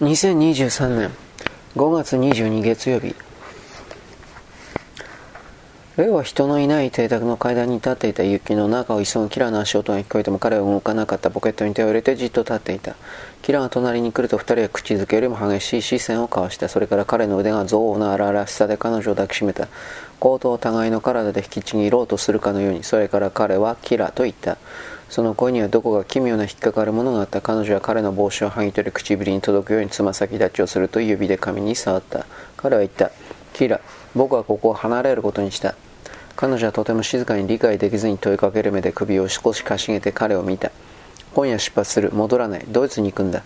2023年5月22月曜日。レオは人のいない邸宅の階段に立っていた雪の中を急ぐキラーの足音が聞こえても彼は動かなかったポケットに手を入れてじっと立っていた。キラが隣に来ると二人は口づけよりも激しい視線を交わした。それから彼の腕が憎悪の荒々しさで彼女を抱きしめた。コートを互いの体で引きちぎろうとするかのようにそれから彼はキラと言った。その声にはどこか奇妙な引っかかるものがあった彼女は彼の帽子を剥ぎ取り唇に届くようにつま先立ちをすると指で髪に触った。彼は言った。キラ僕はここを離れることにした。彼女はとても静かに理解できずに問いかける目で首を少しかしげて彼を見た。今夜出発する。戻らない。ドイツに行くんだ。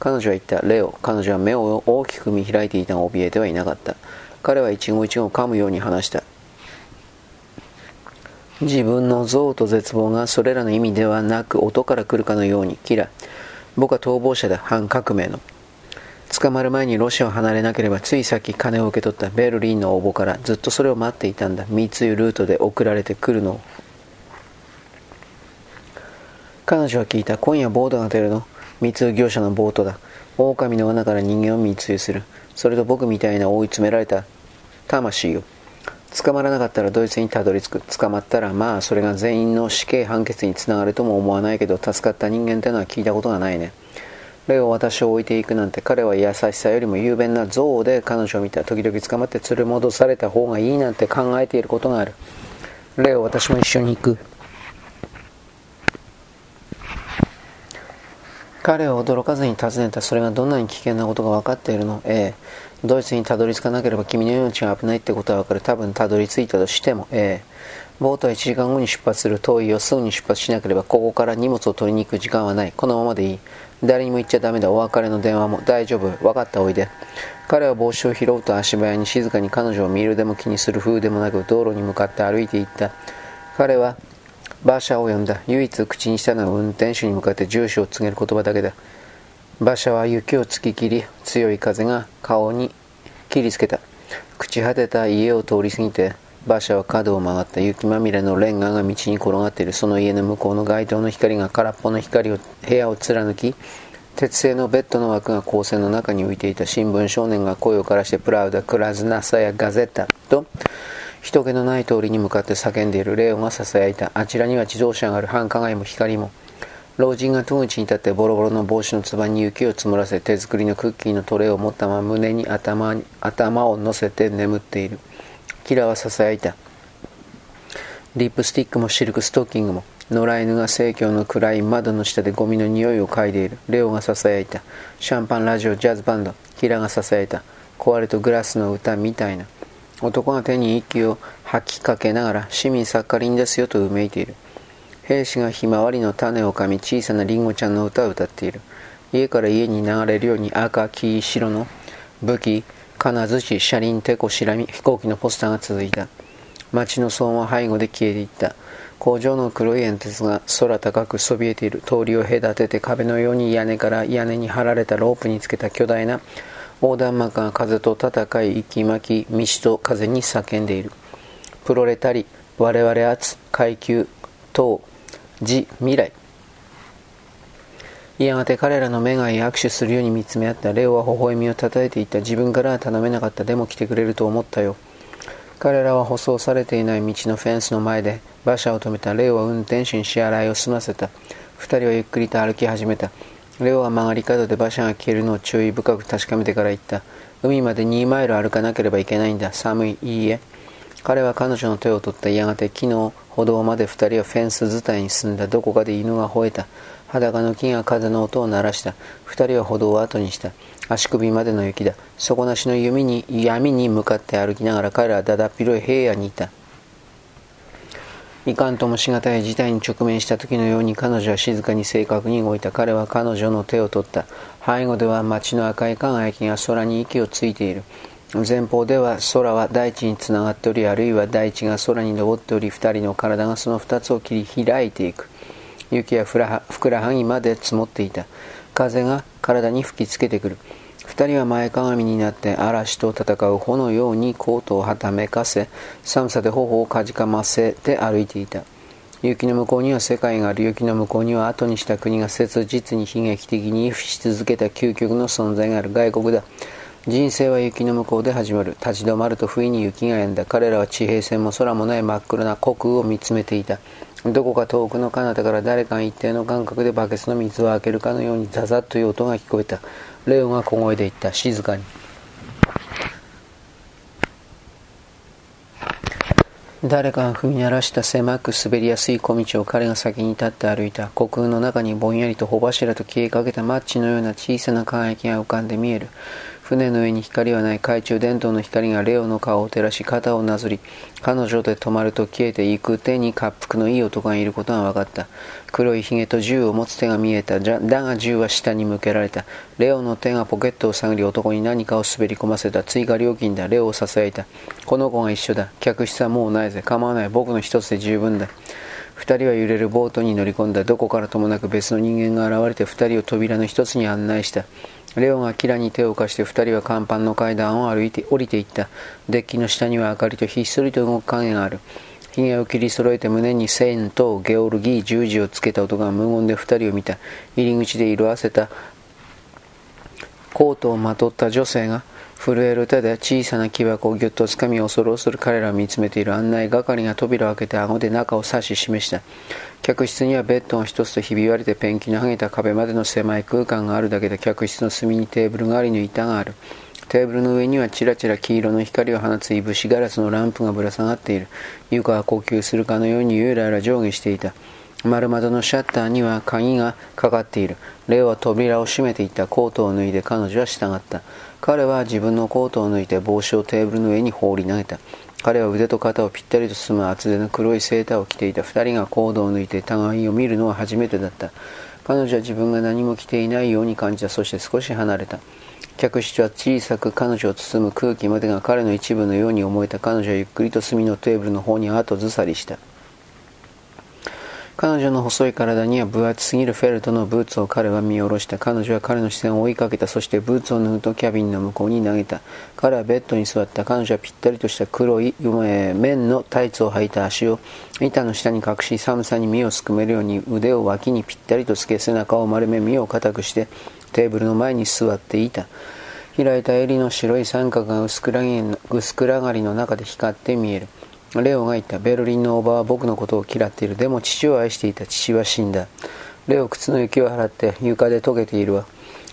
彼女は言った。レオ。彼女は目を大きく見開いていたが怯えてはいなかった。彼は一語一語噛むように話した。自分の憎悪と絶望がそれらの意味ではなく音から来るかのようにキラ。僕は逃亡者だ。反革命の。捕まる前にロシアを離れなければついさっき金を受け取ったベルリンの応募からずっとそれを待っていたんだ。密輸ルートで送られてくるの。を彼女は聞いた今夜ボートが出るの。密輸業者のボートだ。狼の罠から人間を密輸する。それと僕みたいな追い詰められた。魂よ捕まらなかったらドイツにたどり着く。捕まったらまあそれが全員の死刑判決につながるとも思わないけど助かった人間ってのは聞いたことがないね。レオ私を置いていくなんて彼は優しさよりも雄弁な憎悪で彼女を見た時々捕まって連れ戻された方がいいなんて考えていることがある。レオ私も一緒に行く。彼を驚かずに尋ねた。それがどんなに危険なことが分かっているの？ええ。ドイツにたどり着かなければ君の命が危ないってことは分かる。多分たどり着いたとしても。ええ。ボートは1時間後に出発する。遠いよ。すぐに出発しなければ。ここから荷物を取りに行く時間はない。このままでいい。誰にも言っちゃダメだ。お別れの電話も。大丈夫。分かったおいで。彼は帽子を拾うと足早に静かに彼女を見るでも気にする風でもなく道路に向かって歩いていった。彼は馬車を呼んだ。唯一口にしたのは運転手に向かって住所を告げる言葉だけだ。馬車は雪を突き切り強い風が顔に切りつけた。朽ち果てた家を通り過ぎて馬車は角を曲がった雪まみれのレンガが道に転がっているその家の向こうの街灯の光が空っぽの光を部屋を貫き鉄製のベッドの枠が光線の中に浮いていた新聞少年が声を枯らしてプラウダ、クラズナサやガゼッタと人気のない通りに向かって叫んでいるレオンが囁いたあちらには自動車がある繁華街も光も老人が戸口に立ってボロボロの帽子のつばに雪を積もらせ手作りのクッキーのトレーを持ったまま胸に頭に頭を乗せて眠っているキラは囁いた。リップスティックもシルクストッキングも野良犬が生協の暗い窓の下でゴミの匂いを嗅いでいる。レオが囁いた。シャンパンラジオジャズバンド。キラが囁いた。壊れとグラスの歌みたいな。男が手に息を吐きかけながら市民サッカリンですよとうめいている。兵士がひまわりの種を噛み小さなリンゴちゃんの歌を歌っている。家から家に流れるように赤黄白の武器金槌車輪テコシラミ飛行機のポスターが続いた。街の騒音は背後で消えていった。工場の黒い煙突が空高くそびえている通りを隔てて壁のように屋根から屋根に張られたロープにつけた巨大な横断幕が風と戦い息巻き道と風に叫んでいる。プロレタリ我々圧階級等自未来。やがて彼らの目が握手するように見つめ合ったレオは微笑みをたたえていった自分からは頼めなかったでも来てくれると思ったよ。彼らは舗装されていない道のフェンスの前で馬車を止めたレオは運転手に支払いを済ませた。二人はゆっくりと歩き始めた。レオは曲がり角で馬車が消えるのを注意深く確かめてから言った。海まで2マイル歩かなければいけないんだ。寒いいいえ。彼は彼女の手を取ったやがて木の歩道まで二人はフェンス伝いに進んだ。どこかで犬が吠えた。裸の木が風の音を鳴らした。二人は歩道を後にした。足首までの雪だ。底なしの弓に闇に向かって歩きながら彼らはだだっ広い平野にいた。いかんともしがたい事態に直面した時のように彼女は静かに正確に動いた。彼は彼女の手を取った。背後では街の赤い輝きが空に息をついている。前方では空は大地につながっておりあるいは大地が空に登っており二人の体がその二つを切り開いていく。雪はふくらはぎまで積もっていた。風が体に吹きつけてくる。二人は前かがみになって嵐と戦う穂のようにコートをはためかせ寒さで頬をかじかませて歩いていた。雪の向こうには世界がある。雪の向こうには後にした国が切実に悲劇的に付し続けた究極の存在がある。外国だ。人生は雪の向こうで始まる。立ち止まると不意に雪が止んだ。彼らは地平線も空もない真っ黒な虚空を見つめていた。どこか遠くの彼方から誰かが一定の感覚でバケツの水を開けるかのようにザザッという音が聞こえた。レオンが小声で言った。静かに。誰かが踏み鳴らした狭く滑りやすい小道を彼が先に立って歩いた。虚空の中にぼんやりと穂柱と消えかけたマッチのような小さな輝きが浮かんで見える。船の上に光はない懐中電灯の光がレオの顔を照らし肩をなぞり彼女で止まると消えていく手に滑腹のいい男がいることが分かった。黒いひげと銃を持つ手が見えた。だが銃は下に向けられた。レオの手がポケットを探り男に何かを滑り込ませた。追加料金だ。レオを囁いた。この子が一緒だ。客室はもうないぜ。構わない。僕の一つで十分だ。二人は揺れるボートに乗り込んだ。どこからともなく別の人間が現れて二人を扉の一つに案内した。レオがキラに手を貸して二人は甲板の階段を歩いて降りていった。デッキの下には明かりとひっそりと動く影がある。髭を切り揃えて胸に線とゲオルギー十字をつけた男が無言で二人を見た。入り口で色あせたコートをまとった女性が震える手で小さな木箱をぎゅっとつかみ恐る恐る彼らを見つめている案内係が扉を開けて顎で中を指し示した。客室にはベッドが一つとひび割れてペンキの剥げた壁までの狭い空間があるだけで客室の隅にテーブル代わりの板がある。テーブルの上にはちらちら黄色の光を放ついぶしガラスのランプがぶら下がっている。床は呼吸するかのようにゆらゆら上下していた。丸窓のシャッターには鍵がかかっている。レオは扉を閉めていったコートを脱いで彼女は従った。彼は自分のコートを抜いて帽子をテーブルの上に放り投げた。彼は腕と肩をぴったりと包む厚手の黒いセーターを着ていた二人がコードを抜いて互いを見るのは初めてだった。彼女は自分が何も着ていないように感じた。そして少し離れた。客室は小さく彼女を包む空気までが彼の一部のように思えた彼女はゆっくりと隅のテーブルの方に後ずさりした。彼女の細い体には分厚すぎるフェルトのブーツを彼は見下ろした。彼女は彼の視線を追いかけた。そしてブーツを脱ぐとキャビンの向こうに投げた。彼はベッドに座った。彼女はぴったりとした黒い、え綿のタイツを履いた足を板の下に隠し寒さに身をすくめるように腕を脇にぴったりとつけ背中を丸め身を固くしてテーブルの前に座っていた。開いた襟の白い三角が薄暗がりの中で光って見える。レオが言った。ベルリンのおばは僕のことを嫌っている。でも父を愛していた。父は死んだ。レオ、靴の雪を払って床で溶けているわ。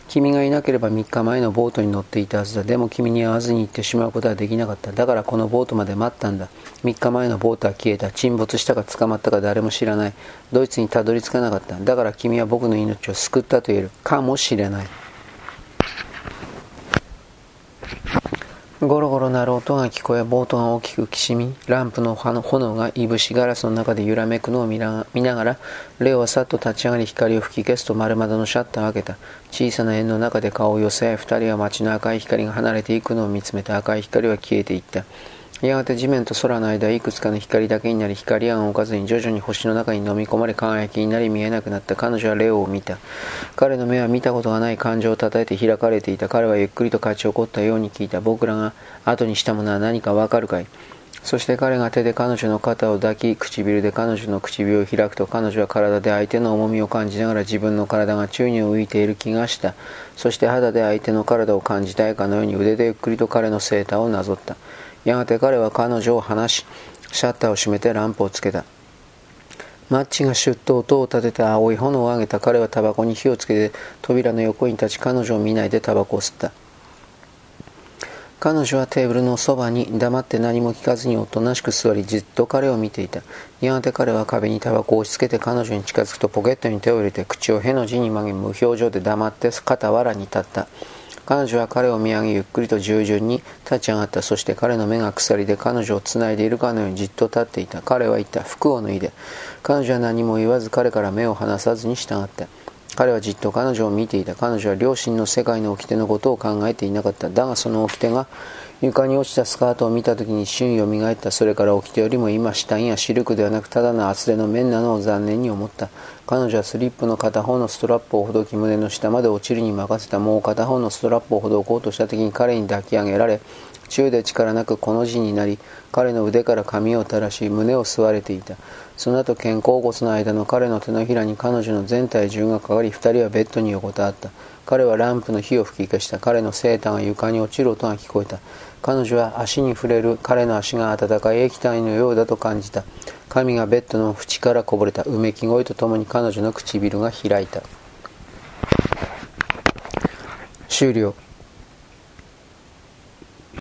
君がいなければ3日前のボートに乗っていたはずだ。でも君に会わずに行ってしまうことはできなかった。だからこのボートまで待ったんだ。3日前のボートは消えた。沈没したか捕まったか誰も知らない。ドイツにたどり着かなかった。だから君は僕の命を救ったと言える。かもしれない。ゴロゴロ鳴る音が聞こえ、ボートが大きくきしみ、ランプの炎がいぶしガラスの中で揺らめくのを見ながら、レオはさっと立ち上がり光を吹き消すと丸窓のシャッターを開けた。小さな円の中で顔を寄せ合い、二人は街の赤い光が離れていくのを見つめた赤い光は消えていった。やがて地面と空の間いくつかの光だけになり光案を置かずに徐々に星の中に飲み込まれ輝きになり見えなくなった彼女はレオを見た。彼の目は見たことがない感情をたたえて開かれていた彼はゆっくりと勝ち起こったように聞いた僕らが後にしたものは何かわかるかいそして彼が手で彼女の肩を抱き唇で彼女の唇を開くと彼女は体で相手の重みを感じながら自分の体が宙に浮いている気がした。そして肌で相手の体を感じたいかのように腕でゆっくりと彼のセーターをなぞった。やがて彼は彼女を離し、シャッターを閉めてランプをつけた。マッチがシュッと音を立てて青い炎を上げた彼はタバコに火をつけて扉の横に立ち彼女を見ないでタバコを吸った。彼女はテーブルのそばに黙って何も聞かずにおとなしく座りじっと彼を見ていた。やがて彼は壁にタバコを押し付けて彼女に近づくとポケットに手を入れて口をへの字に曲げ無表情で黙って傍らに立った。彼女は彼を見上げゆっくりと従順に立ち上がった。そして彼の目が鎖で彼女をつないでいるかのようにじっと立っていた。彼は言った。服を脱いで。彼女は何も言わず彼から目を離さずに従った。彼はじっと彼女を見ていた。彼女は両親の世界の掟のことを考えていなかった。だがその掟が床に落ちたスカートを見た時に一瞬蘇った。それから起きてよりも今下やシルクではなくただの厚手の面なのを残念に思った。彼女はスリップの片方のストラップをほどき胸の下まで落ちるに任せたもう片方のストラップをほどこうとした時に彼に抱き上げられ中で力なくこの字になり彼の腕から髪を垂らし胸を吸われていた。その後肩甲骨の間の彼の手のひらに彼女の全体重がかかり二人はベッドに横たわった。彼はランプの火を吹き消した。彼のセーターが床に落ちる音が聞こえた。彼女は足に触れる。彼の足が温かい液体のようだと感じた。髪がベッドの縁からこぼれた。うめき声とともに彼女の唇が開いた。終了。